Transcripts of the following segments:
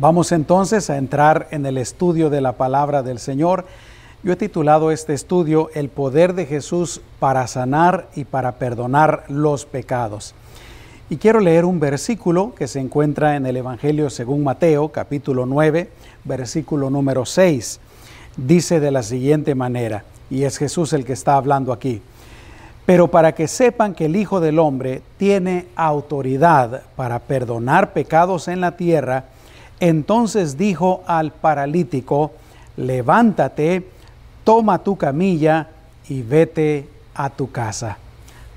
Vamos entonces a entrar en el estudio de la palabra del Señor. Yo he titulado este estudio El poder de Jesús para sanar y para perdonar los pecados. Y quiero leer un versículo que se encuentra en el Evangelio según Mateo, capítulo 9, versículo número 6. Dice de la siguiente manera, y es Jesús el que está hablando aquí, pero para que sepan que el Hijo del Hombre tiene autoridad para perdonar pecados en la tierra, entonces dijo al paralítico, levántate, toma tu camilla y vete a tu casa.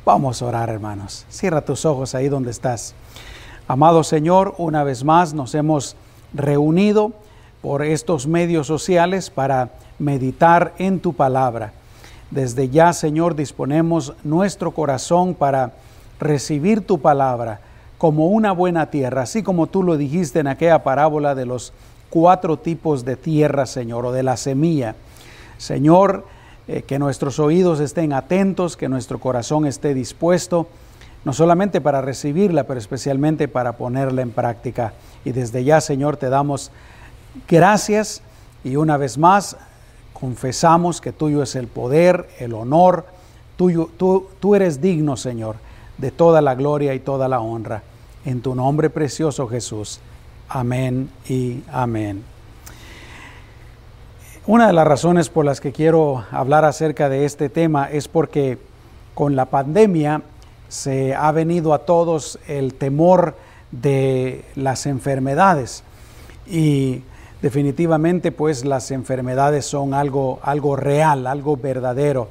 Vamos a orar, hermanos. Cierra tus ojos ahí donde estás. Amado Señor, una vez más nos hemos reunido por estos medios sociales para meditar en tu palabra. Desde ya, Señor, disponemos nuestro corazón para recibir tu palabra como una buena tierra, así como tú lo dijiste en aquella parábola de los cuatro tipos de tierra, Señor, o de la semilla. Señor, eh, que nuestros oídos estén atentos, que nuestro corazón esté dispuesto, no solamente para recibirla, pero especialmente para ponerla en práctica. Y desde ya, Señor, te damos gracias y una vez más confesamos que tuyo es el poder, el honor, tuyo, tú, tú eres digno, Señor, de toda la gloria y toda la honra. En tu nombre precioso Jesús. Amén y amén. Una de las razones por las que quiero hablar acerca de este tema es porque con la pandemia se ha venido a todos el temor de las enfermedades y definitivamente pues las enfermedades son algo, algo real, algo verdadero.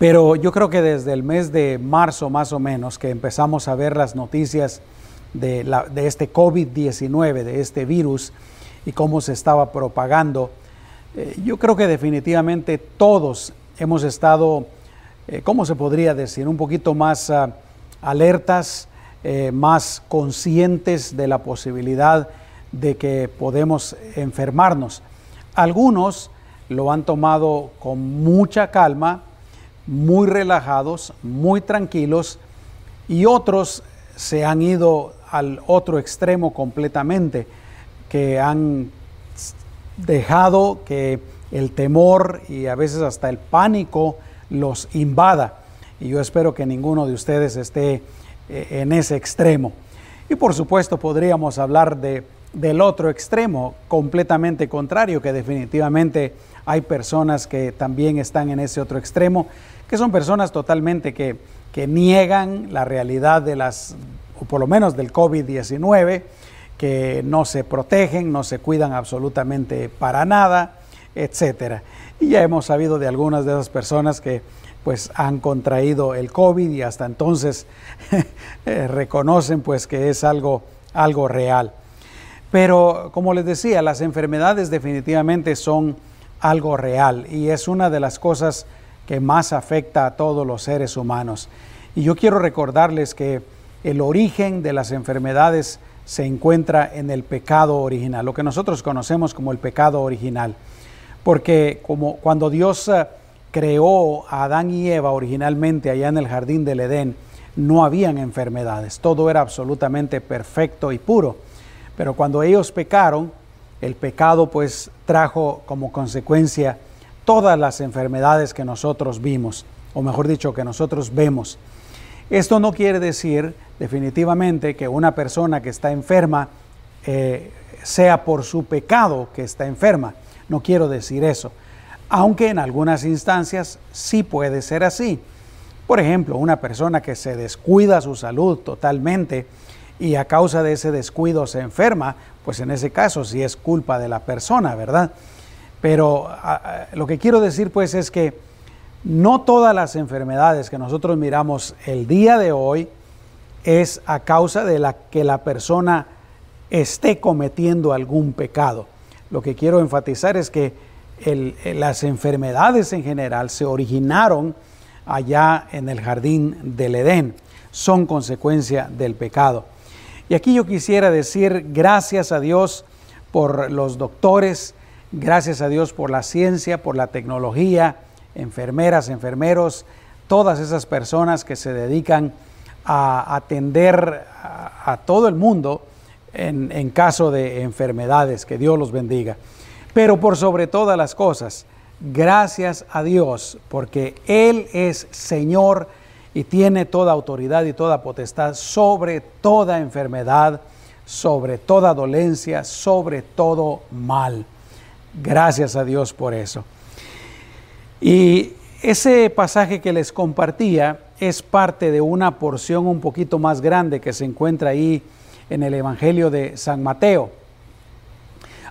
Pero yo creo que desde el mes de marzo más o menos que empezamos a ver las noticias de, este COVID-19, de este virus y cómo se estaba propagando, eh, yo creo que definitivamente todos hemos estado, eh, ¿cómo se podría decir? Un poquito más uh, alertas, eh, más conscientes de la posibilidad de que podemos enfermarnos. Algunos lo han tomado con mucha calma, muy relajados, muy tranquilos, y otros se han ido al otro extremo completamente, que han dejado que el temor y a veces hasta el pánico los invada. Y yo espero que ninguno de ustedes esté eh, en ese extremo. Y por supuesto podríamos hablar de, del otro extremo, completamente contrario, que definitivamente hay personas que también están en ese otro extremo, que son personas totalmente que, que niegan la realidad de las, o por lo menos del COVID-19, que no se protegen, no se cuidan absolutamente para nada, etcétera. Y ya hemos sabido de algunas de esas personas que pues han contraído el COVID y hasta entonces eh, reconocen pues que es algo, algo real. Pero como les decía, las enfermedades definitivamente son algo real y es una de las cosas que más afecta a todos los seres humanos. Y yo quiero recordarles que el origen de las enfermedades se encuentra en el pecado original, lo que nosotros conocemos como el pecado original. Porque como cuando Dios eh, creó a Adán y Eva originalmente allá en el jardín del Edén, no habían enfermedades, todo era absolutamente perfecto y puro. Pero cuando ellos pecaron, el pecado pues trajo como consecuencia todas las enfermedades que nosotros vimos, o mejor dicho, que nosotros vemos. Esto no quiere decir definitivamente que una persona que está enferma eh, sea por su pecado que está enferma. No quiero decir eso, aunque en algunas instancias sí puede ser así. Por ejemplo, una persona que se descuida su salud totalmente y a causa de ese descuido se enferma, pues en ese caso sí es culpa de la persona, ¿verdad? Pero lo que quiero decir pues es que no todas las enfermedades que nosotros miramos el día de hoy es a causa de la que la persona esté cometiendo algún pecado. Lo que quiero enfatizar es que las enfermedades en general se originaron allá en el jardín del Edén, son consecuencia del pecado. Y aquí yo quisiera decir gracias a Dios por los doctores, Gracias a Dios por la ciencia, por la tecnología, enfermeras, enfermeros, todas esas personas que se dedican a atender a, todo el mundo en, caso de enfermedades. Que Dios los bendiga. Pero por sobre todas las cosas, gracias a Dios, porque Él es Señor y tiene toda autoridad y toda potestad sobre toda enfermedad, sobre toda dolencia, sobre todo mal. Gracias a Dios por eso. Y ese pasaje que les compartía es parte de una porción un poquito más grande que se encuentra ahí en el Evangelio de San Mateo.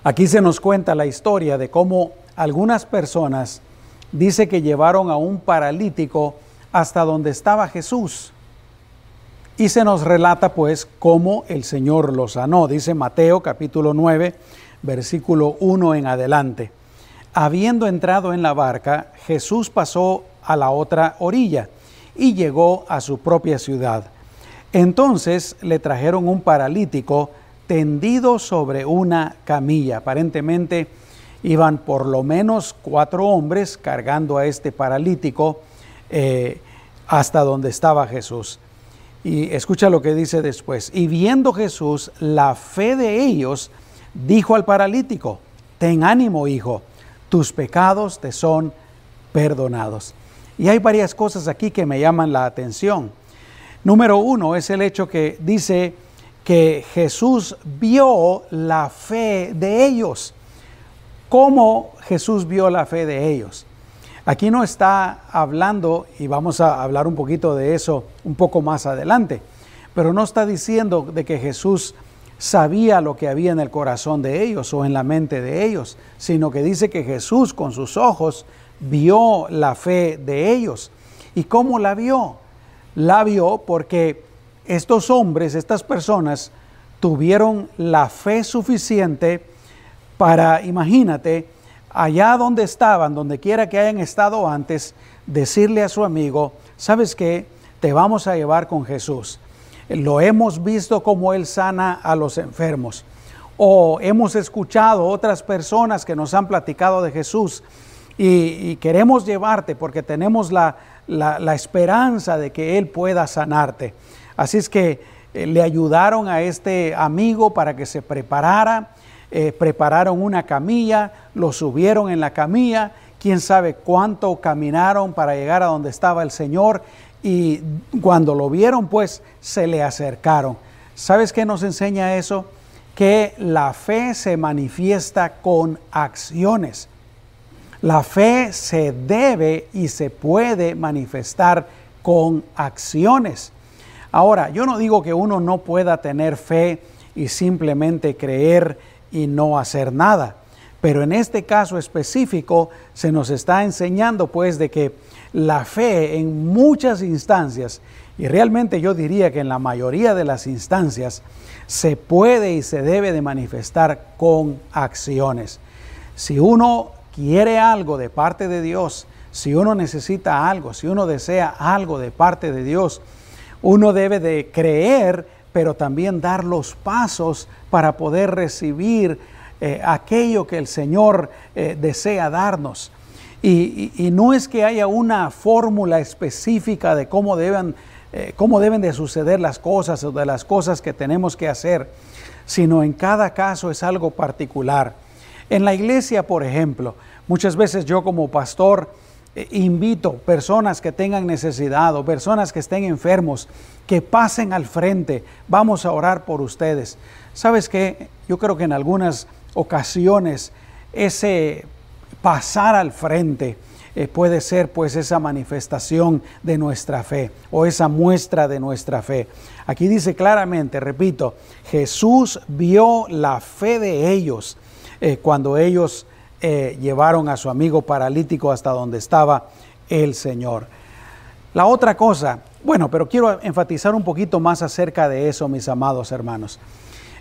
Aquí se nos cuenta la historia de cómo algunas personas dice que llevaron a un paralítico hasta donde estaba Jesús. Y se nos relata pues cómo el Señor lo sanó. Dice Mateo capítulo 9, versículo 1 en adelante. Habiendo entrado en la barca, Jesús pasó a la otra orilla y llegó a su propia ciudad. Entonces le trajeron un paralítico tendido sobre una camilla. Aparentemente iban por lo menos cuatro hombres cargando a este paralítico eh, hasta donde estaba Jesús. Y escucha lo que dice después. Y viendo Jesús la fe de ellos, dijo al paralítico, ten ánimo, hijo, tus pecados te son perdonados. Y hay varias cosas aquí que me llaman la atención. Número uno es el hecho que dice que Jesús vio la fe de ellos. ¿Cómo Jesús vio la fe de ellos? Aquí no está hablando, y vamos a hablar un poquito de eso un poco más adelante, pero no está diciendo de que Jesús sabía lo que había en el corazón de ellos o en la mente de ellos, sino que dice que Jesús con sus ojos vio la fe de ellos. ¿Y cómo la vio? La vio porque estos hombres, estas personas, tuvieron la fe suficiente para, imagínate, allá donde estaban, donde quiera que hayan estado antes, decirle a su amigo, ¿sabes qué? Te vamos a llevar con Jesús. Lo hemos visto como Él sana a los enfermos. O hemos escuchado otras personas que nos han platicado de Jesús y, queremos llevarte porque tenemos la, la, esperanza de que Él pueda sanarte. Así es que eh, le ayudaron a este amigo para que se preparara eh, prepararon una camilla, lo subieron en la camilla, quién sabe cuánto caminaron para llegar a donde estaba el Señor y cuando lo vieron pues se le acercaron. ¿Sabes qué nos enseña eso? Que la fe se manifiesta con acciones. La fe se debe y se puede manifestar con acciones. Ahora, yo no digo que uno no pueda tener fe y simplemente creer y no hacer nada. Pero en este caso específico se nos está enseñando pues de que la fe en muchas instancias, y realmente yo diría que en la mayoría de las instancias, se puede y se debe de manifestar con acciones. Si uno quiere algo de parte de Dios, si uno necesita algo, si uno desea algo de parte de Dios, uno debe de creer pero también dar los pasos para poder recibir eh, aquello que el Señor eh, desea darnos. Y, no es que haya una fórmula específica de cómo deben, eh, cómo deben de suceder las cosas o de las cosas que tenemos que hacer, sino en cada caso es algo particular. En la iglesia, por ejemplo, muchas veces yo como pastor, invito personas que tengan necesidad o personas que estén enfermos que pasen al frente. Vamos a orar por ustedes. ¿Sabes qué? Yo creo que en algunas ocasiones ese pasar al frente eh, puede ser pues esa manifestación de nuestra fe o esa muestra de nuestra fe. Aquí dice claramente, repito, Jesús vio la fe de ellos eh, cuando ellos eh, llevaron a su amigo paralítico hasta donde estaba el Señor. La otra cosa bueno, pero quiero enfatizar un poquito más acerca de eso, mis amados hermanos.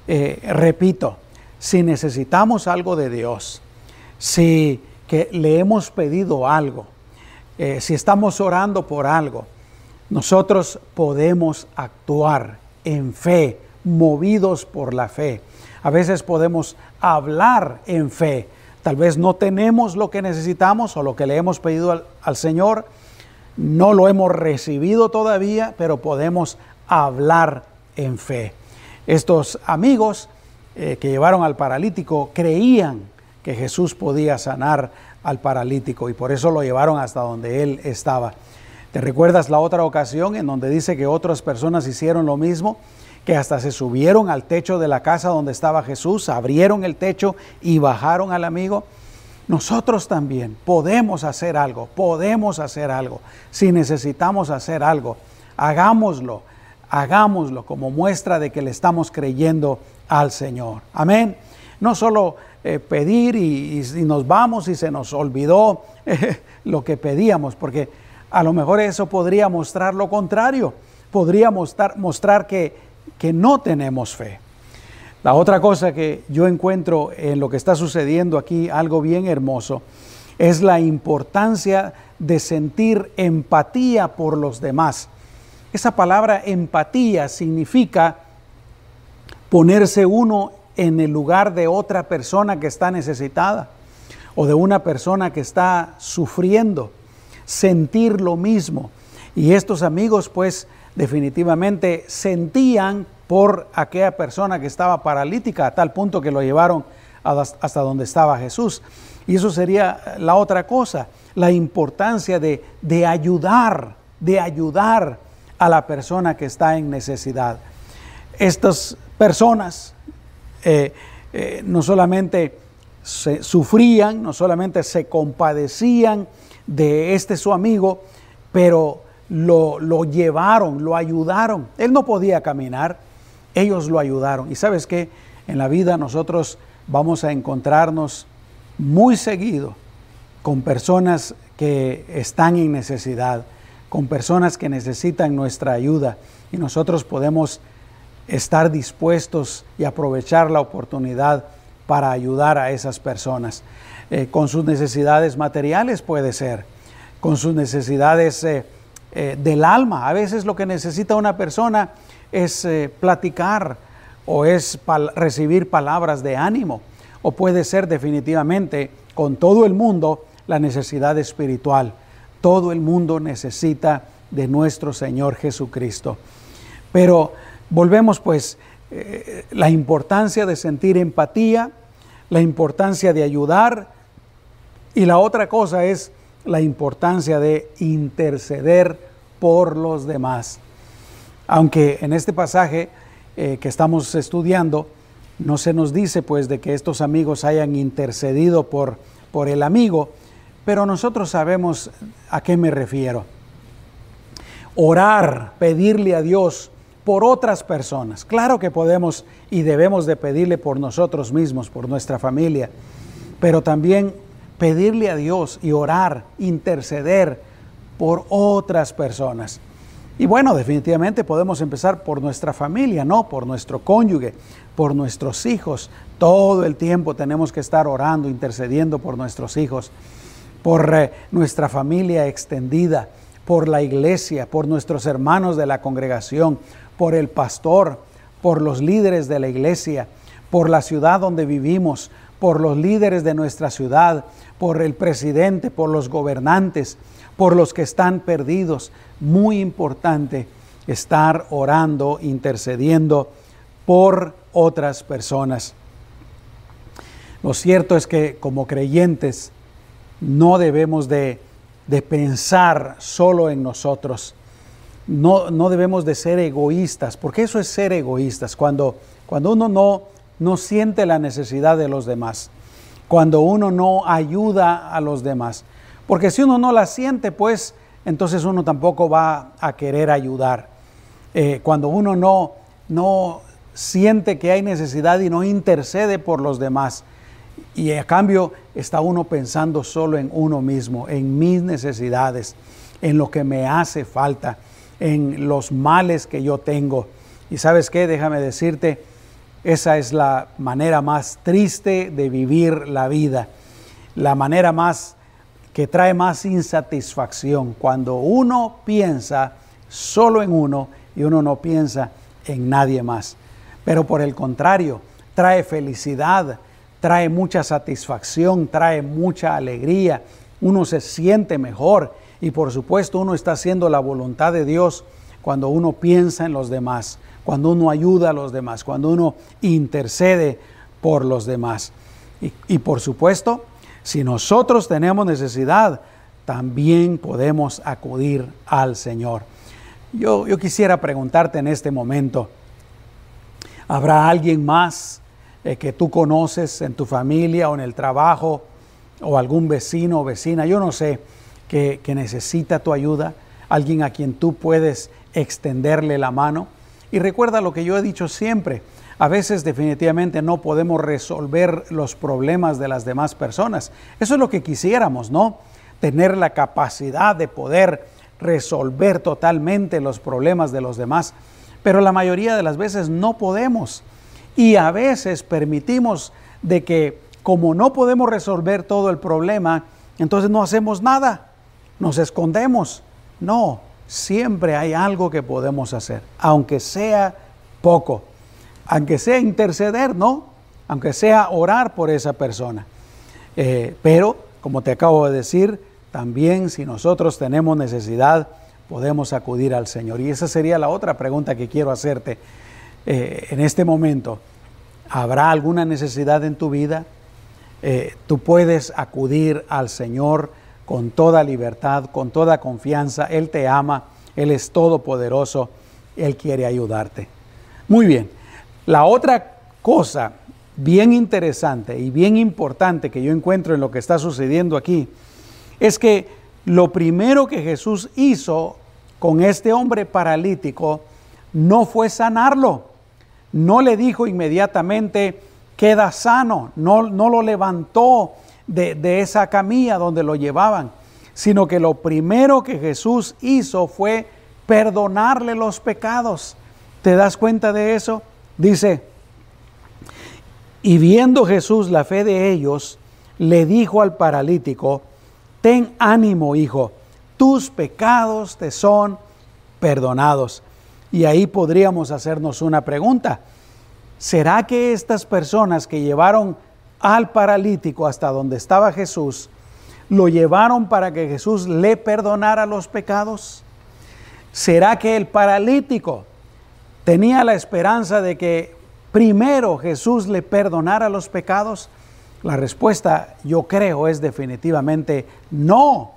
Repito, si necesitamos algo de Dios, si que le hemos pedido algo, eh, si estamos orando por algo, nosotros podemos actuar en fe, movidos por la fe. A veces podemos hablar en fe. Tal vez no tenemos lo que necesitamos o lo que le hemos pedido al Señor, no lo hemos recibido todavía, pero podemos hablar en fe. Estos amigos eh, que llevaron al paralítico creían que Jesús podía sanar al paralítico y por eso lo llevaron hasta donde él estaba. ¿Te recuerdas la otra ocasión en donde dice que otras personas hicieron lo mismo? Que hasta se subieron al techo de la casa donde estaba Jesús, abrieron el techo y bajaron al amigo. Nosotros también podemos hacer algo, podemos hacer algo. Si necesitamos hacer algo, hagámoslo, hagámoslo como muestra de que le estamos creyendo al Señor. Amén. No solo eh, pedir y, nos vamos y se nos olvidó lo que pedíamos, porque a lo mejor eso podría mostrar lo contrario, podría mostrar, mostrar que, que no tenemos fe. La otra cosa que yo encuentro en lo que está sucediendo aquí, algo bien hermoso, es la importancia de sentir empatía por los demás. Esa palabra empatía significa ponerse uno en el lugar de otra persona que está necesitada o de una persona que está sufriendo, sentir lo mismo. Y estos amigos pues definitivamente sentían por aquella persona que estaba paralítica a tal punto que lo llevaron hasta donde estaba Jesús. Y eso sería la otra cosa, la importancia de, de ayudar, de ayudar a la persona que está en necesidad. Estas personas eh, eh, no solamente se sufrían, no solamente se compadecían de este su amigo, pero lo, llevaron, lo ayudaron. Él no podía caminar, ellos lo ayudaron. Y sabes que en la vida nosotros vamos a encontrarnos muy seguido con personas que están en necesidad, con personas que necesitan nuestra ayuda y nosotros podemos estar dispuestos y aprovechar la oportunidad para ayudar a esas personas. Eh, con sus necesidades materiales puede ser, con sus necesidades eh, eh, del alma. A veces lo que necesita una persona es platicar o es recibir palabras de ánimo, o puede ser definitivamente con todo el mundo la necesidad espiritual. Todo el mundo necesita de nuestro Señor Jesucristo. Pero Volvemos pues eh, la importancia de sentir empatía, la importancia de ayudar y la otra cosa es la importancia de interceder por los demás. Aunque en este pasaje eh, que estamos estudiando no se nos dice pues de que estos amigos hayan intercedido por, por el amigo, pero nosotros sabemos a qué me refiero. Orar, pedirle a Dios por otras personas. Claro que podemos y debemos de pedirle por nosotros mismos, por nuestra familia, pero también pedirle a Dios y orar, interceder por otras personas. Y bueno, definitivamente podemos empezar por nuestra familia, ¿no? Por nuestro cónyuge, por nuestros hijos. Todo el tiempo tenemos que estar orando, intercediendo por nuestros hijos, por eh, nuestra familia extendida, por la iglesia, por nuestros hermanos de la congregación, por el pastor, por los líderes de la iglesia, por la ciudad donde vivimos, por los líderes de nuestra ciudad, por el presidente, por los gobernantes, por los que están perdidos. Muy importante estar orando, intercediendo por otras personas. Lo cierto es que como creyentes no debemos de, de pensar solo en nosotros no, debemos de ser egoístas, porque eso es ser egoístas, cuando, cuando uno no, no siente la necesidad de los demás, cuando uno no ayuda a los demás. Porque si uno no la siente, pues entonces uno tampoco va a querer ayudar. Eh, cuando uno no, no siente que hay necesidad y no intercede por los demás, y a cambio está uno pensando solo en uno mismo, en mis necesidades, en lo que me hace falta en los males que yo tengo. Y sabes qué, déjame decirte, esa es la manera más triste de vivir la vida, la manera más que trae más insatisfacción, cuando uno piensa solo en uno y uno no piensa en nadie más. Pero por el contrario, trae felicidad, trae mucha satisfacción, trae mucha alegría, uno se siente mejor y por supuesto uno está haciendo la voluntad de Dios cuando uno piensa en los demás, cuando uno ayuda a los demás, cuando uno intercede por los demás. Y, y por supuesto, si nosotros tenemos necesidad, también podemos acudir al Señor. Yo, yo quisiera preguntarte en este momento, ¿habrá alguien más eh, que tú conoces en tu familia o en el trabajo o algún vecino o vecina, yo no sé, que, que necesita tu ayuda? Alguien a quien tú puedes extenderle la mano. Y recuerda lo que yo he dicho siempre, a veces definitivamente no podemos resolver los problemas de las demás personas. Eso es lo que quisiéramos, ¿no? Tener la capacidad de poder resolver totalmente los problemas de los demás. Pero la mayoría de las veces no podemos. Y a veces permitimos de que como no podemos resolver todo el problema, entonces no hacemos nada, nos escondemos. No, siempre hay algo que podemos hacer, aunque sea poco, aunque sea interceder, ¿no? Aunque sea orar por esa persona. Eh, pero, como te acabo de decir, también si nosotros tenemos necesidad, podemos acudir al Señor. Y esa sería la otra pregunta que quiero hacerte eh, en este momento. ¿Habrá alguna necesidad en tu vida? Eh, tú puedes acudir al Señor con toda libertad, con toda confianza. Él te ama, Él es todopoderoso, Él quiere ayudarte. Muy bien, la otra cosa bien interesante y bien importante que yo encuentro en lo que está sucediendo aquí es que lo primero que Jesús hizo con este hombre paralítico no fue sanarlo. No le dijo inmediatamente, queda sano, no, no lo levantó de, de esa camilla donde lo llevaban, sino que lo primero que Jesús hizo fue perdonarle los pecados. ¿Te das cuenta de eso? Dice, y viendo Jesús la fe de ellos, le dijo al paralítico, ten ánimo, hijo, tus pecados te son perdonados. Y ahí podríamos hacernos una pregunta. ¿Será que estas personas que llevaron al paralítico hasta donde estaba Jesús, lo llevaron para que Jesús le perdonara los pecados? ¿Será que el paralítico tenía la esperanza de que primero Jesús le perdonara los pecados? La respuesta, yo creo, es definitivamente no.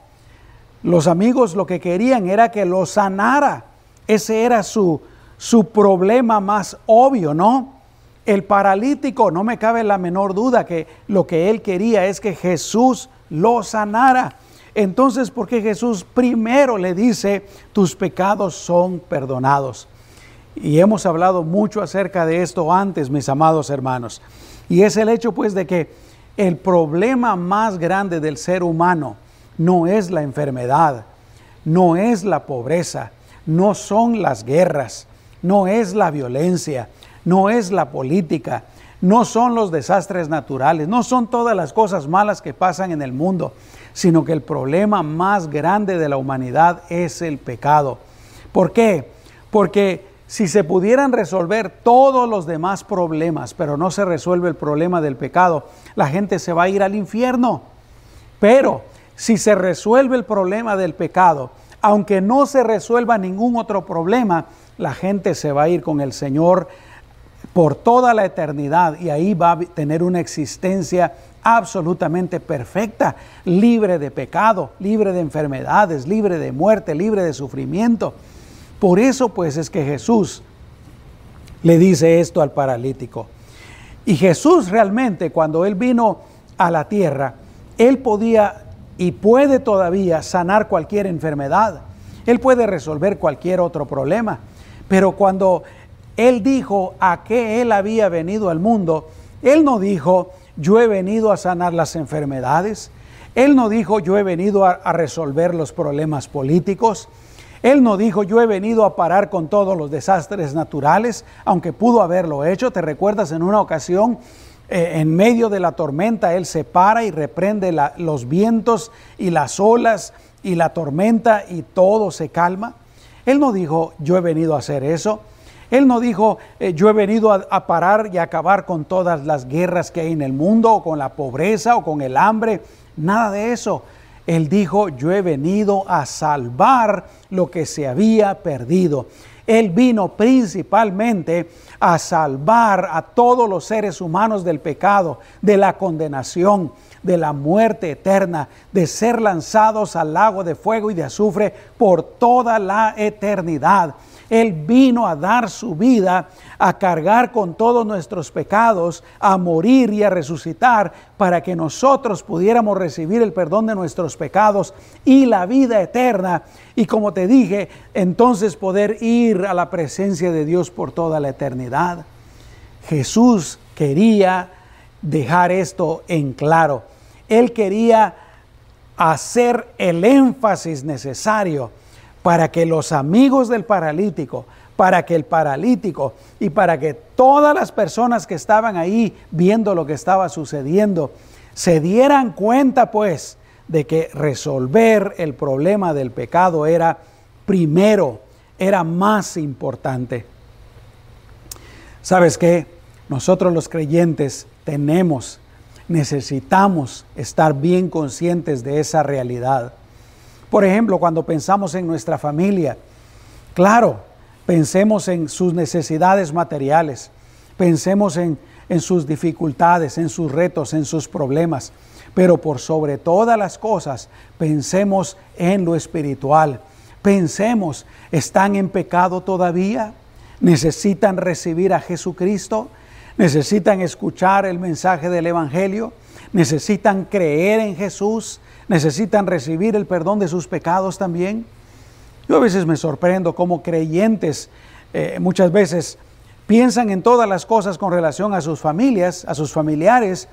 Los amigos lo que querían era que lo sanara. Ese era su, su problema más obvio, ¿no? El paralítico, no me cabe la menor duda que lo que él quería es que Jesús lo sanara. Entonces, ¿por qué Jesús primero le dice, tus pecados son perdonados? Y hemos hablado mucho acerca de esto antes, mis amados hermanos. Y es el hecho pues de que el problema más grande del ser humano no es la enfermedad, no es la pobreza, no son las guerras, no es la violencia, no es la política, no son los desastres naturales, no son todas las cosas malas que pasan en el mundo, sino que el problema más grande de la humanidad es el pecado. ¿Por qué? Porque si se pudieran resolver todos los demás problemas, pero no se resuelve el problema del pecado, la gente se va a ir al infierno. Pero si se resuelve el problema del pecado, aunque no se resuelva ningún otro problema, la gente se va a ir con el Señor por toda la eternidad y ahí va a tener una existencia absolutamente perfecta, libre de pecado, libre de enfermedades, libre de muerte, libre de sufrimiento. Por eso pues es que Jesús le dice esto al paralítico. Y Jesús realmente cuando Él vino a la tierra, Él podía y puede todavía sanar cualquier enfermedad. Él puede resolver cualquier otro problema. Pero cuando Él dijo a qué Él había venido al mundo, Él no dijo, yo he venido a sanar las enfermedades. Él no dijo, yo he venido a, a resolver los problemas políticos. Él no dijo, yo he venido a parar con todos los desastres naturales, aunque pudo haberlo hecho. Te recuerdas en una ocasión, eh, en medio de la tormenta, Él se para y reprende los vientos y las olas y la tormenta y todo se calma. Él no dijo, yo he venido a hacer eso. Él no dijo, eh, yo he venido a, a, parar y acabar con todas las guerras que hay en el mundo, o con la pobreza, o con el hambre. Nada de eso. Él dijo, yo he venido a salvar lo que se había perdido. Él vino principalmente a salvar a todos los seres humanos del pecado, de la condenación, de la muerte eterna, de ser lanzados al lago de fuego y de azufre por toda la eternidad. Él vino a dar su vida, a cargar con todos nuestros pecados, a morir y a resucitar para que nosotros pudiéramos recibir el perdón de nuestros pecados y la vida eterna. Y como te dije, entonces poder ir a la presencia de Dios por toda la eternidad. Jesús quería dejar esto en claro. Él quería hacer el énfasis necesario para que los amigos del paralítico, para que el paralítico y para que todas las personas que estaban ahí viendo lo que estaba sucediendo, se dieran cuenta pues de que resolver el problema del pecado era primero, era más importante. ¿Sabes qué? Nosotros los creyentes tenemos, necesitamos estar bien conscientes de esa realidad. Por ejemplo, cuando pensamos en nuestra familia, claro, pensemos en sus necesidades materiales, pensemos en, sus dificultades, en sus retos, en sus problemas, pero por sobre todas las cosas, pensemos en lo espiritual. Pensemos, ¿están en pecado todavía? ¿Necesitan recibir a Jesucristo? ¿Necesitan escuchar el mensaje del Evangelio? ¿Necesitan creer en Jesús? Necesitan recibir el perdón de sus pecados también. Yo a veces me sorprendo cómo creyentes eh, muchas veces piensan en todas las cosas con relación a sus familias, a sus familiares,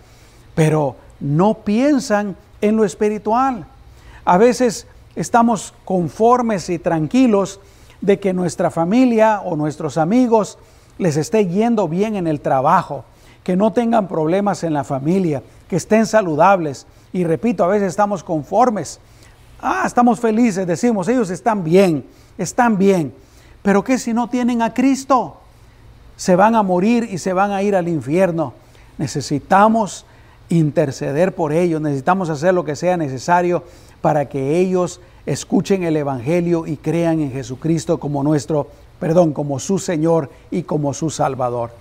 pero no piensan en lo espiritual. A veces estamos conformes y tranquilos de que nuestra familia o nuestros amigos les esté yendo bien en el trabajo, que no tengan problemas en la familia, que estén saludables, y repito, a veces estamos conformes. Ah, estamos felices, decimos, ellos están bien, están bien. Pero ¿qué si no tienen a Cristo? Se van a morir y se van a ir al infierno. Necesitamos interceder por ellos, necesitamos hacer lo que sea necesario para que ellos escuchen el Evangelio y crean en Jesucristo como nuestro, perdón, como su Señor y como su Salvador.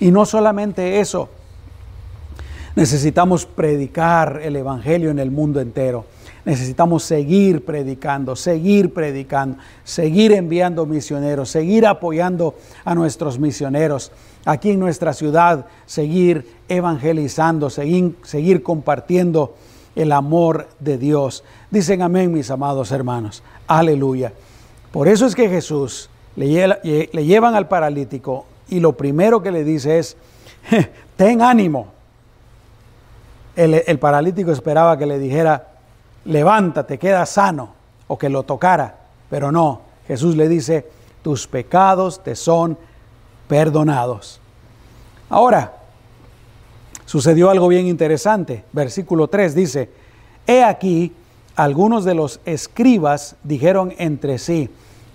Y no solamente eso, Necesitamos predicar el Evangelio en el mundo entero. Necesitamos seguir predicando, seguir predicando, seguir enviando misioneros, seguir apoyando a nuestros misioneros. Aquí en nuestra ciudad, seguir evangelizando, seguir, seguir compartiendo el amor de Dios. Dicen amén, mis amados hermanos. Aleluya. Por eso es que Jesús le, le llevan al paralítico y lo primero que le dice es, ten ánimo, el, paralítico esperaba que le dijera, levántate, queda sano, o que lo tocara, pero no, Jesús le dice, tus pecados te son perdonados. Ahora, sucedió algo bien interesante. Versículo 3 dice, he aquí, algunos de los escribas dijeron entre sí,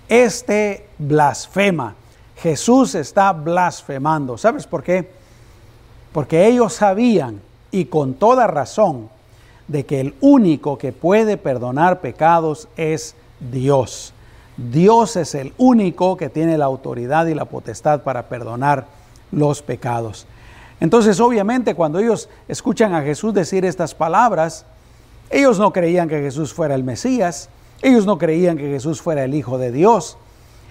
este blasfema, Jesús está blasfemando. ¿Sabes por qué? Porque ellos sabían y con toda razón de que el único que puede perdonar pecados es Dios. Dios es el único que tiene la autoridad y la potestad para perdonar los pecados. Entonces, obviamente, cuando ellos escuchan a Jesús decir estas palabras, ellos no creían que Jesús fuera el Mesías, ellos no creían que Jesús fuera el Hijo de Dios,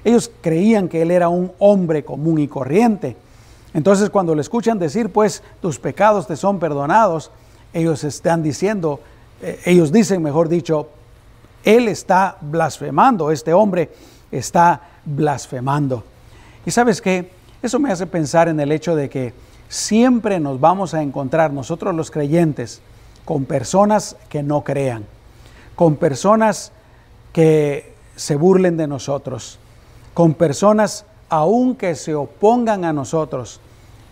ellos creían que Él era un hombre común y corriente. Entonces cuando le escuchan decir, pues tus pecados te son perdonados, ellos están diciendo, eh, ellos dicen, mejor dicho, él está blasfemando, este hombre está blasfemando. Y sabes qué, eso me hace pensar en el hecho de que siempre nos vamos a encontrar nosotros los creyentes con personas que no crean, con personas que se burlen de nosotros, con personas aunque se opongan a nosotros.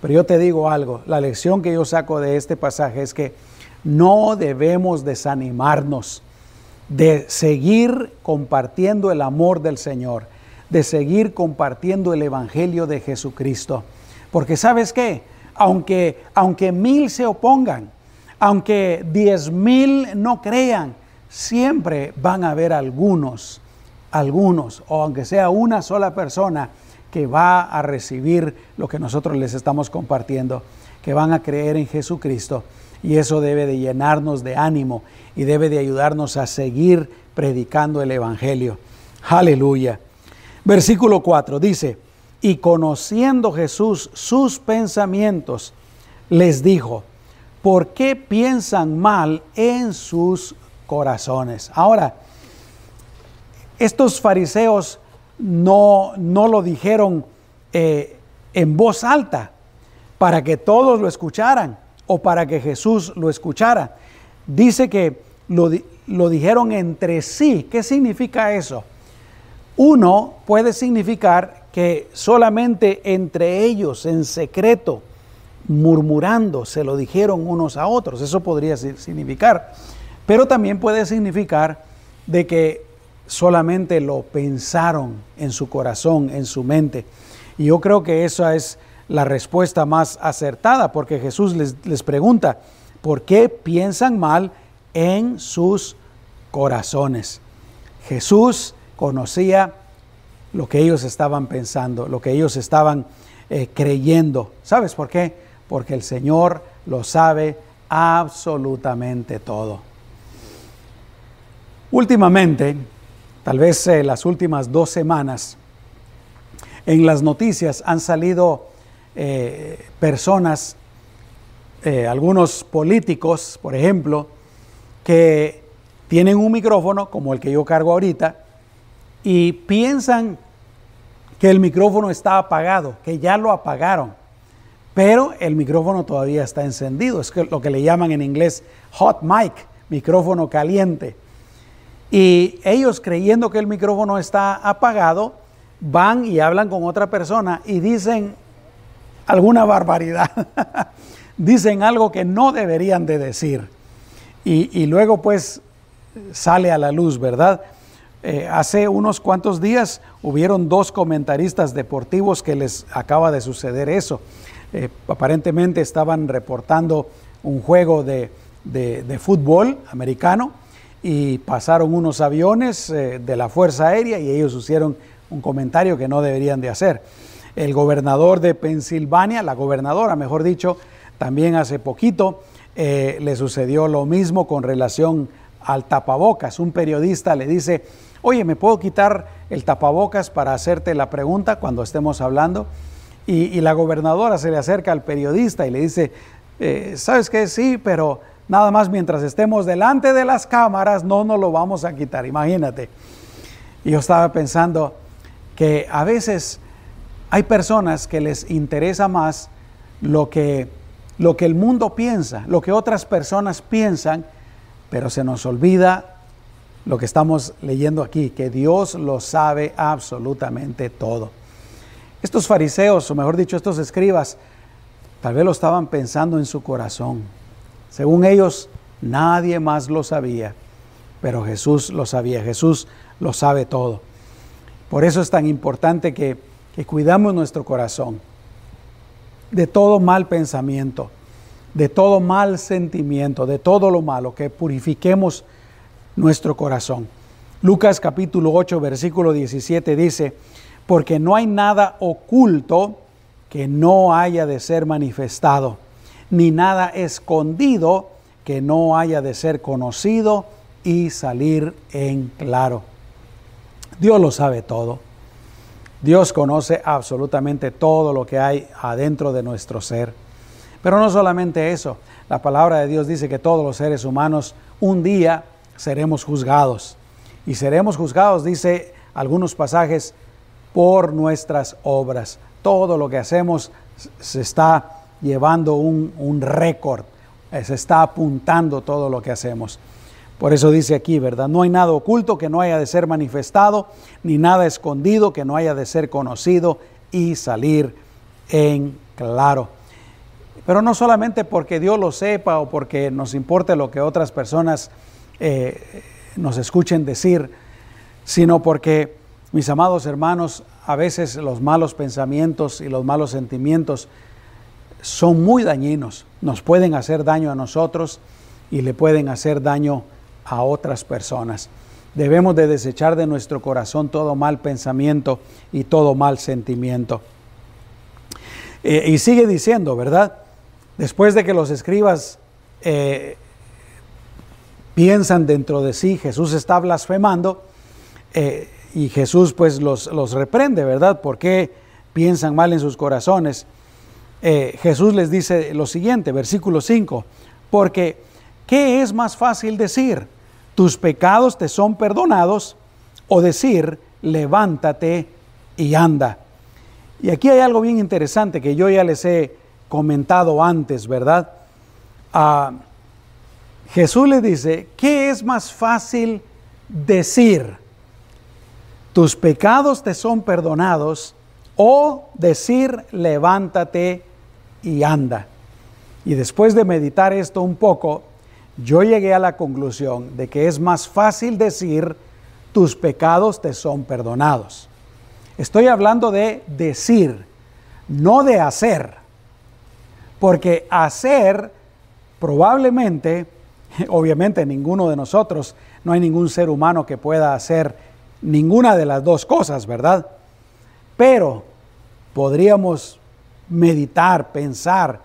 Pero yo te digo algo, la lección que yo saco de este pasaje es que no debemos desanimarnos de seguir compartiendo el amor del Señor, de seguir compartiendo el Evangelio de Jesucristo. Porque sabes qué, aunque, aunque mil se opongan, aunque diez mil no crean, siempre van a haber algunos, algunos, o aunque sea una sola persona, que va a recibir lo que nosotros les estamos compartiendo, que van a creer en Jesucristo. Y eso debe de llenarnos de ánimo y debe de ayudarnos a seguir predicando el Evangelio. Aleluya. Versículo 4 dice, y conociendo Jesús sus pensamientos, les dijo, ¿por qué piensan mal en sus corazones? Ahora, estos fariseos no, no lo dijeron eh, en voz alta para que todos lo escucharan o para que Jesús lo escuchara. Dice que lo, lo dijeron entre sí. ¿Qué significa eso? Uno puede significar que solamente entre ellos, en secreto, murmurando, se lo dijeron unos a otros. Eso podría significar. Pero también puede significar de que solamente lo pensaron en su corazón, en su mente. Y yo creo que esa es la respuesta más acertada, porque Jesús les, pregunta, ¿por qué piensan mal en sus corazones? Jesús conocía lo que ellos estaban pensando, lo que ellos estaban eh, creyendo. ¿Sabes por qué? Porque el Señor lo sabe absolutamente todo. Últimamente, tal vez eh, las últimas dos semanas, en las noticias han salido eh, personas, algunos políticos, por ejemplo, que tienen un micrófono como el que yo cargo ahorita y piensan que el micrófono está apagado, que ya lo apagaron, pero el micrófono todavía está encendido, es lo que le llaman en inglés hot mic, micrófono caliente. Y ellos creyendo que el micrófono está apagado, van y hablan con otra persona y dicen alguna barbaridad, dicen algo que no deberían de decir. Y, y luego pues sale a la luz, ¿verdad? Eh, hace unos cuantos días hubieron dos comentaristas deportivos que les acaba de suceder eso. Eh, aparentemente estaban reportando un juego de, fútbol americano y pasaron unos aviones eh, de la Fuerza Aérea y ellos hicieron un comentario que no deberían de hacer. El gobernador de Pensilvania, la gobernadora, mejor dicho, también hace poquito le sucedió lo mismo con relación al tapabocas. Un periodista le dice, oye, ¿me puedo quitar el tapabocas para hacerte la pregunta cuando estemos hablando? Y, la gobernadora se le acerca al periodista y le dice, eh, ¿sabes qué? Sí, pero nada más mientras estemos delante de las cámaras no nos lo vamos a quitar, imagínate. Yo estaba pensando que a veces hay personas que les interesa más lo que, lo que el mundo piensa, lo que otras personas piensan, pero se nos olvida lo que estamos leyendo aquí, que Dios lo sabe absolutamente todo. Estos fariseos, o mejor dicho, estos escribas, tal vez lo estaban pensando en su corazón. Según ellos, nadie más lo sabía, pero Jesús lo sabía, Jesús lo sabe todo. Por eso es tan importante que, que cuidamos nuestro corazón de todo mal pensamiento, de todo mal sentimiento, de todo lo malo, que purifiquemos nuestro corazón. Lucas capítulo 8, versículo 17 dice, porque no hay nada oculto que no haya de ser manifestado, ni nada escondido que no haya de ser conocido y salir en claro. Dios lo sabe todo. Dios conoce absolutamente todo lo que hay adentro de nuestro ser. Pero no solamente eso, la palabra de Dios dice que todos los seres humanos un día seremos juzgados. Y seremos juzgados, dice algunos pasajes, por nuestras obras. Todo lo que hacemos se está llevando un, un récord, eh, se está apuntando todo lo que hacemos. Por eso dice aquí, ¿verdad? No hay nada oculto que no haya de ser manifestado, ni nada escondido que no haya de ser conocido y salir en claro. Pero no solamente porque Dios lo sepa o porque nos importe lo que otras personas eh, nos escuchen decir, sino porque, mis amados hermanos, a veces los malos pensamientos y los malos sentimientos son muy dañinos, nos pueden hacer daño a nosotros y le pueden hacer daño a otras personas. Debemos de desechar de nuestro corazón todo mal pensamiento y todo mal sentimiento. Eh, y sigue diciendo, ¿verdad? Después de que los escribas eh, piensan dentro de sí, Jesús está blasfemando eh, y Jesús pues los, los, reprende, ¿verdad? ¿Por qué piensan mal en sus corazones? Jesús les dice lo siguiente, versículo 5, porque ¿qué es más fácil decir? tus pecados te son perdonados, o decir, levántate y anda. Y aquí hay algo bien interesante que yo ya les he comentado antes, ¿verdad? Ah, Jesús le dice, ¿qué es más fácil decir? Tus pecados te son perdonados o decir, levántate y anda. Y después de meditar esto un poco, yo llegué a la conclusión de que es más fácil decir tus pecados te son perdonados. Estoy hablando de decir, no de hacer. Porque hacer probablemente, obviamente ninguno de nosotros, no hay ningún ser humano que pueda hacer ninguna de las dos cosas, ¿verdad? Pero podríamos meditar, pensar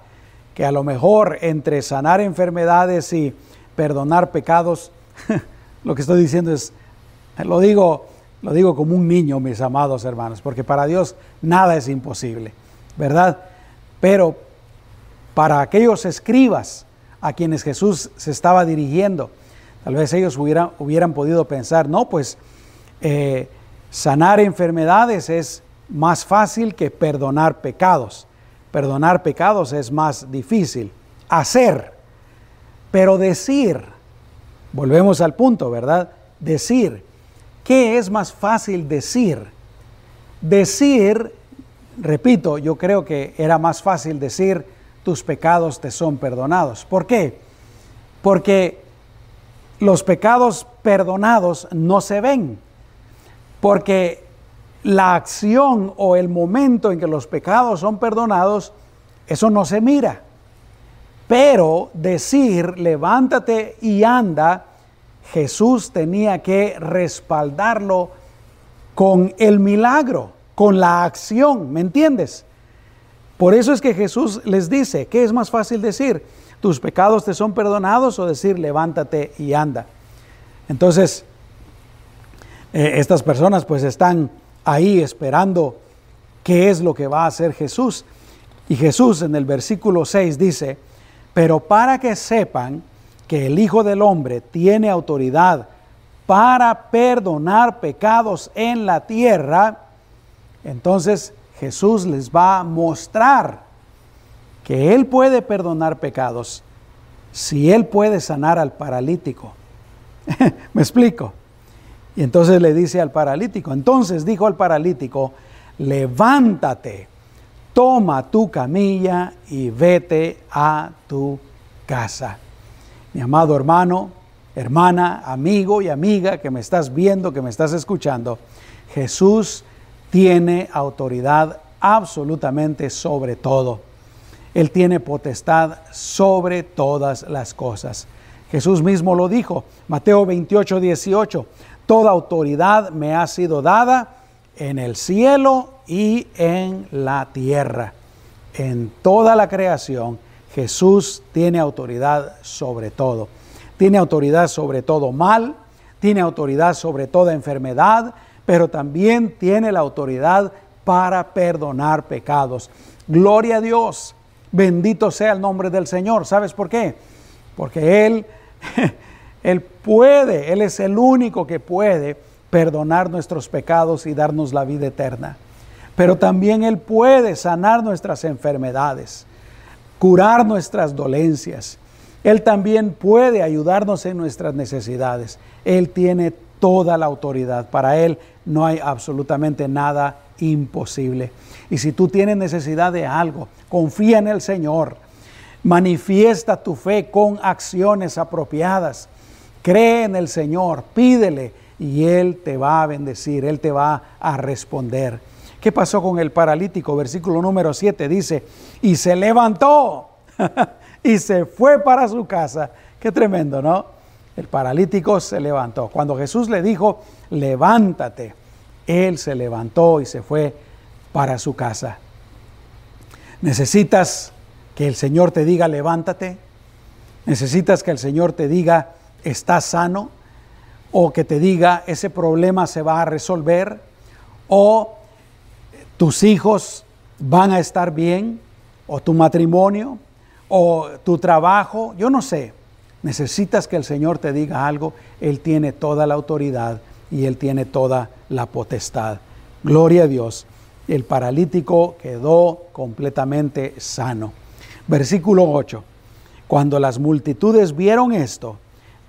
que a lo mejor entre sanar enfermedades y perdonar pecados, lo que estoy diciendo es, lo digo, lo digo como un niño, mis amados hermanos, porque para Dios nada es imposible, ¿verdad? Pero para aquellos escribas a quienes Jesús se estaba dirigiendo, tal vez ellos hubieran, hubieran podido pensar, no, pues eh, sanar enfermedades es más fácil que perdonar pecados. Perdonar pecados es más difícil. Hacer, pero decir, volvemos al punto, ¿verdad? Decir, ¿qué es más fácil decir? Decir, repito, yo creo que era más fácil decir, tus pecados te son perdonados. ¿Por qué? Porque los pecados perdonados no se ven. Porque la acción o el momento en que los pecados son perdonados, eso no se mira. Pero decir, levántate y anda, Jesús tenía que respaldarlo con el milagro, con la acción, ¿me entiendes? Por eso es que Jesús les dice, ¿qué es más fácil decir? ¿Tus pecados te son perdonados o decir, levántate y anda? Entonces, eh, estas personas pues están ahí esperando qué es lo que va a hacer Jesús. Y Jesús en el versículo 6 dice, pero para que sepan que el Hijo del Hombre tiene autoridad para perdonar pecados en la tierra, entonces Jesús les va a mostrar que Él puede perdonar pecados si Él puede sanar al paralítico. ¿Me explico? Y entonces le dice al paralítico, entonces dijo al paralítico, levántate, toma tu camilla y vete a tu casa. Mi amado hermano, hermana, amigo y amiga que me estás viendo, que me estás escuchando, Jesús tiene autoridad absolutamente sobre todo. Él tiene potestad sobre todas las cosas. Jesús mismo lo dijo, Mateo 28, 18, Toda autoridad me ha sido dada en el cielo y en la tierra. En toda la creación, Jesús tiene autoridad sobre todo. Tiene autoridad sobre todo mal, tiene autoridad sobre toda enfermedad, pero también tiene la autoridad para perdonar pecados. Gloria a Dios. Bendito sea el nombre del Señor. ¿Sabes por qué? Porque Él Él puede, Él es el único que puede perdonar nuestros pecados y darnos la vida eterna. Pero también Él puede sanar nuestras enfermedades, curar nuestras dolencias. Él también puede ayudarnos en nuestras necesidades. Él tiene toda la autoridad. Para Él no hay absolutamente nada imposible. Y si tú tienes necesidad de algo, confía en el Señor. Manifiesta tu fe con acciones apropiadas. Cree en el Señor, pídele y Él te va a bendecir, Él te va a responder. ¿Qué pasó con el paralítico? Versículo número 7 dice, y se levantó y se fue para su casa. Qué tremendo, ¿no? El paralítico se levantó. Cuando Jesús le dijo, levántate, él se levantó y se fue para su casa. ¿Necesitas que el Señor te diga, levántate? ¿Necesitas que el Señor te diga, estás sano? ¿O que te diga, ese problema se va a resolver? ¿O tus hijos van a estar bien? ¿O tu matrimonio? ¿O tu trabajo? Yo no sé. Necesitas que el Señor te diga algo. Él tiene toda la autoridad y Él tiene toda la potestad. Gloria a Dios. El paralítico quedó completamente sano. Versículo 8. Cuando las multitudes vieron esto,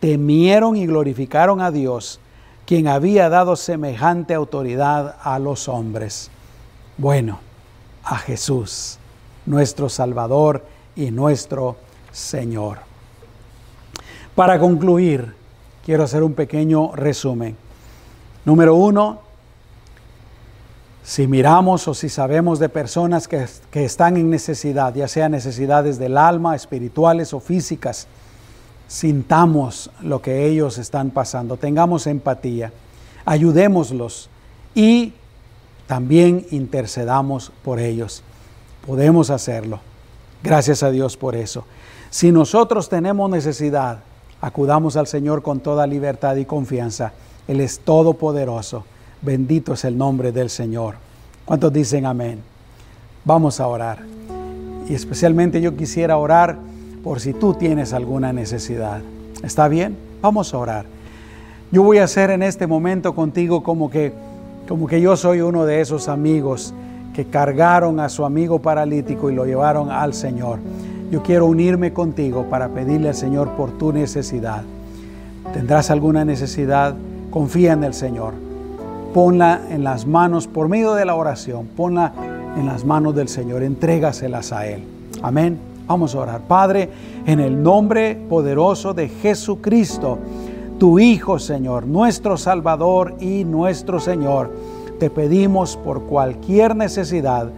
temieron y glorificaron a Dios, quien había dado semejante autoridad a los hombres. Bueno, a Jesús, nuestro Salvador y nuestro Señor. Para concluir, quiero hacer un pequeño resumen. Número uno, si miramos o si sabemos de personas que, están en necesidad, ya sea necesidades del alma, espirituales o físicas, sintamos lo que ellos están pasando, tengamos empatía, ayudémoslos y también intercedamos por ellos. Podemos hacerlo. Gracias a Dios por eso. Si nosotros tenemos necesidad, acudamos al Señor con toda libertad y confianza él es todopoderoso. Bendito es el nombre del Señor. ¿Cuántos dicen amén? Vamos a orar. Y especialmente yo quisiera orar por si tú tienes alguna necesidad. ¿Está bien? Vamos a orar. Yo voy a hacer en este momento contigo como que, como que yo soy uno de esos amigos que cargaron a su amigo paralítico y lo llevaron al Señor. Yo quiero unirme contigo para pedirle al Señor por tu necesidad. ¿Tendrás alguna necesidad? confía en el Señor. Ponla en las manos, por medio de la oración, ponla en las manos del Señor, entrégaselas a Él. Amén. Vamos a orar. Padre, en el nombre poderoso de Jesucristo, tu Hijo, Señor, nuestro Salvador y nuestro Señor, te pedimos por cualquier necesidad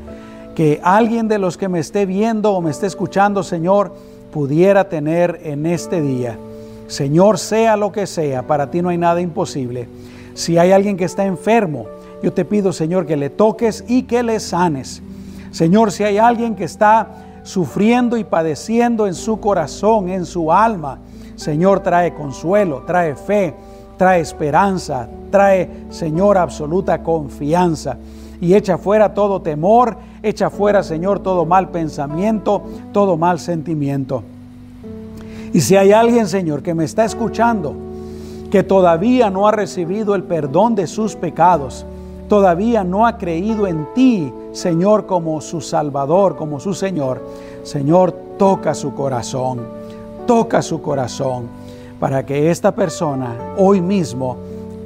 que alguien de los que me esté viendo o me esté escuchando, Señor, pudiera tener en este día. Señor, sea lo que sea, para ti no hay nada imposible. Si hay alguien que está enfermo, yo te pido, Señor, que le toques y que le sanes. Señor, si hay alguien que está sufriendo y padeciendo en su corazón, en su alma, Señor, trae consuelo, trae fe, trae esperanza, trae, Señor, absoluta confianza. Y echa fuera todo temor, echa fuera, Señor, todo mal pensamiento, todo mal sentimiento. Y si hay alguien, Señor, que me está escuchando, que todavía no ha recibido el perdón de sus pecados, todavía no ha creído en ti, Señor, como su Salvador, como su Señor, Señor, toca su corazón, toca su corazón, para que esta persona hoy mismo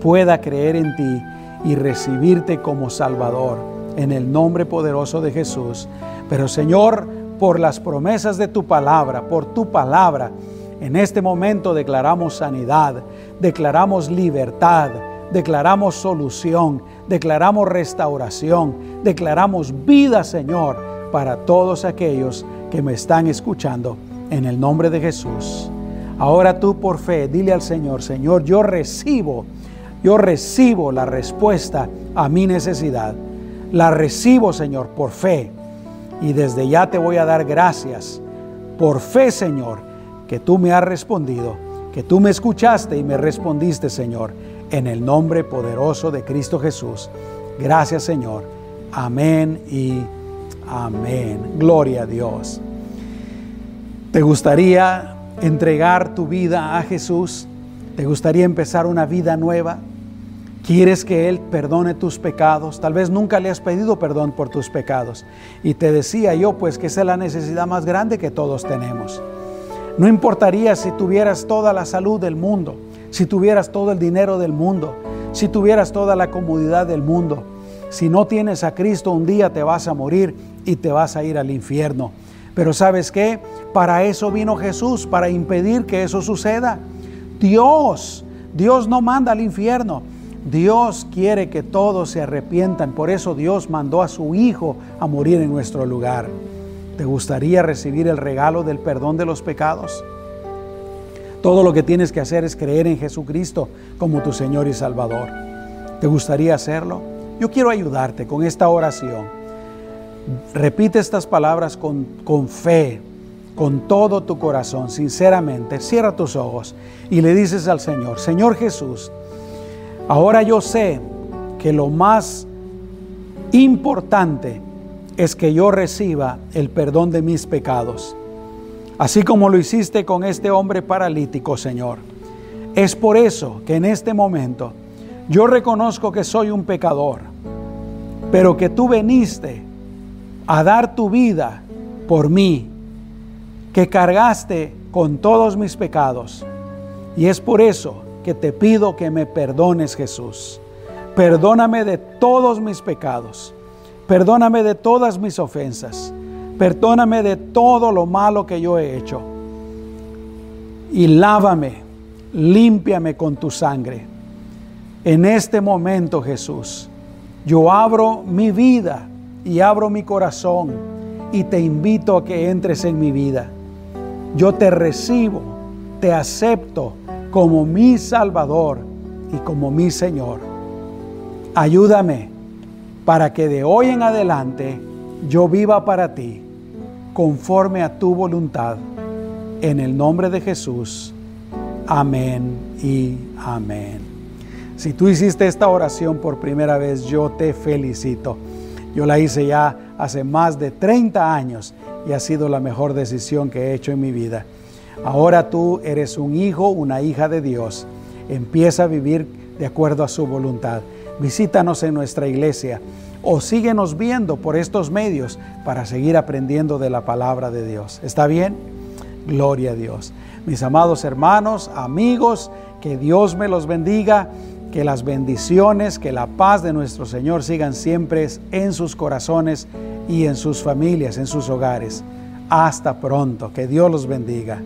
pueda creer en ti y recibirte como Salvador, en el nombre poderoso de Jesús. Pero Señor, por las promesas de tu palabra, por tu palabra, en este momento declaramos sanidad, declaramos libertad, declaramos solución, declaramos restauración, declaramos vida, Señor, para todos aquellos que me están escuchando en el nombre de Jesús. Ahora tú por fe, dile al Señor, Señor, yo recibo, yo recibo la respuesta a mi necesidad. La recibo, Señor, por fe. Y desde ya te voy a dar gracias. Por fe, Señor, que tú me has respondido, que tú me escuchaste y me respondiste, Señor, en el nombre poderoso de Cristo Jesús. Gracias, Señor. Amén y amén. Gloria a Dios. ¿Te gustaría entregar tu vida a Jesús? ¿Te gustaría empezar una vida nueva? ¿Quieres que Él perdone tus pecados? Tal vez nunca le has pedido perdón por tus pecados. Y te decía yo, pues que esa es la necesidad más grande que todos tenemos. No importaría si tuvieras toda la salud del mundo, si tuvieras todo el dinero del mundo, si tuvieras toda la comodidad del mundo. Si no tienes a Cristo, un día te vas a morir y te vas a ir al infierno. Pero sabes qué? Para eso vino Jesús, para impedir que eso suceda. Dios, Dios no manda al infierno. Dios quiere que todos se arrepientan. Por eso Dios mandó a su Hijo a morir en nuestro lugar. ¿Te gustaría recibir el regalo del perdón de los pecados? Todo lo que tienes que hacer es creer en Jesucristo como tu Señor y Salvador. ¿Te gustaría hacerlo? Yo quiero ayudarte con esta oración. Repite estas palabras con, con fe, con todo tu corazón, sinceramente. Cierra tus ojos y le dices al Señor, Señor Jesús, ahora yo sé que lo más importante es que yo reciba el perdón de mis pecados así como lo hiciste con este hombre paralítico, Señor. Es por eso que en este momento yo reconozco que soy un pecador, pero que tú veniste a dar tu vida por mí, que cargaste con todos mis pecados. Y es por eso que te pido que me perdones, Jesús. Perdóname de todos mis pecados. Perdóname de todas mis ofensas. Perdóname de todo lo malo que yo he hecho. Y lávame, límpiame con tu sangre. En este momento, Jesús, yo abro mi vida y abro mi corazón y te invito a que entres en mi vida. Yo te recibo, te acepto como mi Salvador y como mi Señor. Ayúdame para que de hoy en adelante yo viva para ti conforme a tu voluntad. En el nombre de Jesús. Amén y amén. Si tú hiciste esta oración por primera vez, yo te felicito. Yo la hice ya hace más de 30 años y ha sido la mejor decisión que he hecho en mi vida. Ahora tú eres un hijo, una hija de Dios. Empieza a vivir de acuerdo a su voluntad. Visítanos en nuestra iglesia o síguenos viendo por estos medios para seguir aprendiendo de la palabra de Dios. ¿Está bien? Gloria a Dios. Mis amados hermanos, amigos, que Dios me los bendiga, que las bendiciones, que la paz de nuestro Señor sigan siempre en sus corazones y en sus familias, en sus hogares. Hasta pronto, que Dios los bendiga.